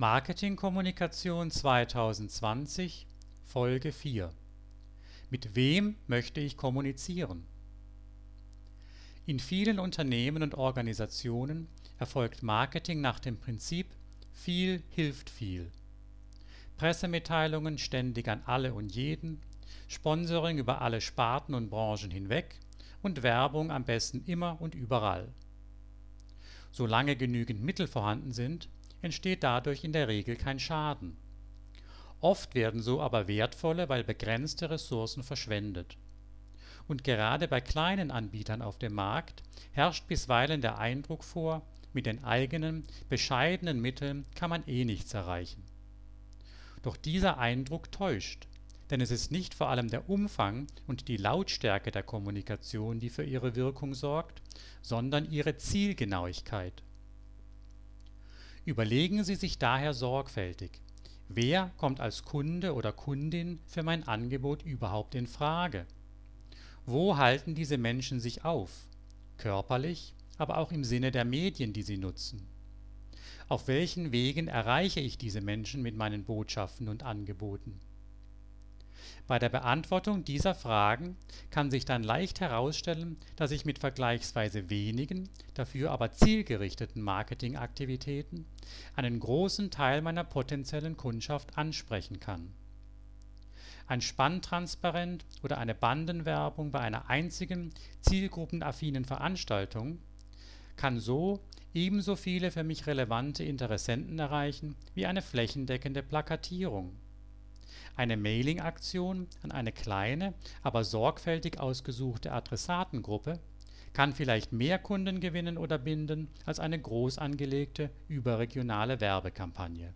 Marketingkommunikation 2020 Folge 4 Mit wem möchte ich kommunizieren? In vielen Unternehmen und Organisationen erfolgt Marketing nach dem Prinzip viel hilft viel. Pressemitteilungen ständig an alle und jeden, Sponsoring über alle Sparten und Branchen hinweg und Werbung am besten immer und überall. Solange genügend Mittel vorhanden sind, entsteht dadurch in der Regel kein Schaden. Oft werden so aber wertvolle, weil begrenzte Ressourcen verschwendet. Und gerade bei kleinen Anbietern auf dem Markt herrscht bisweilen der Eindruck vor, mit den eigenen, bescheidenen Mitteln kann man eh nichts erreichen. Doch dieser Eindruck täuscht, denn es ist nicht vor allem der Umfang und die Lautstärke der Kommunikation, die für ihre Wirkung sorgt, sondern ihre Zielgenauigkeit. Überlegen Sie sich daher sorgfältig, wer kommt als Kunde oder Kundin für mein Angebot überhaupt in Frage? Wo halten diese Menschen sich auf, körperlich, aber auch im Sinne der Medien, die sie nutzen? Auf welchen Wegen erreiche ich diese Menschen mit meinen Botschaften und Angeboten? Bei der Beantwortung dieser Fragen kann sich dann leicht herausstellen, dass ich mit vergleichsweise wenigen, dafür aber zielgerichteten Marketingaktivitäten einen großen Teil meiner potenziellen Kundschaft ansprechen kann. Ein Spanntransparent oder eine Bandenwerbung bei einer einzigen zielgruppenaffinen Veranstaltung kann so ebenso viele für mich relevante Interessenten erreichen wie eine flächendeckende Plakatierung eine Mailing-Aktion an eine kleine, aber sorgfältig ausgesuchte Adressatengruppe kann vielleicht mehr Kunden gewinnen oder binden als eine groß angelegte überregionale Werbekampagne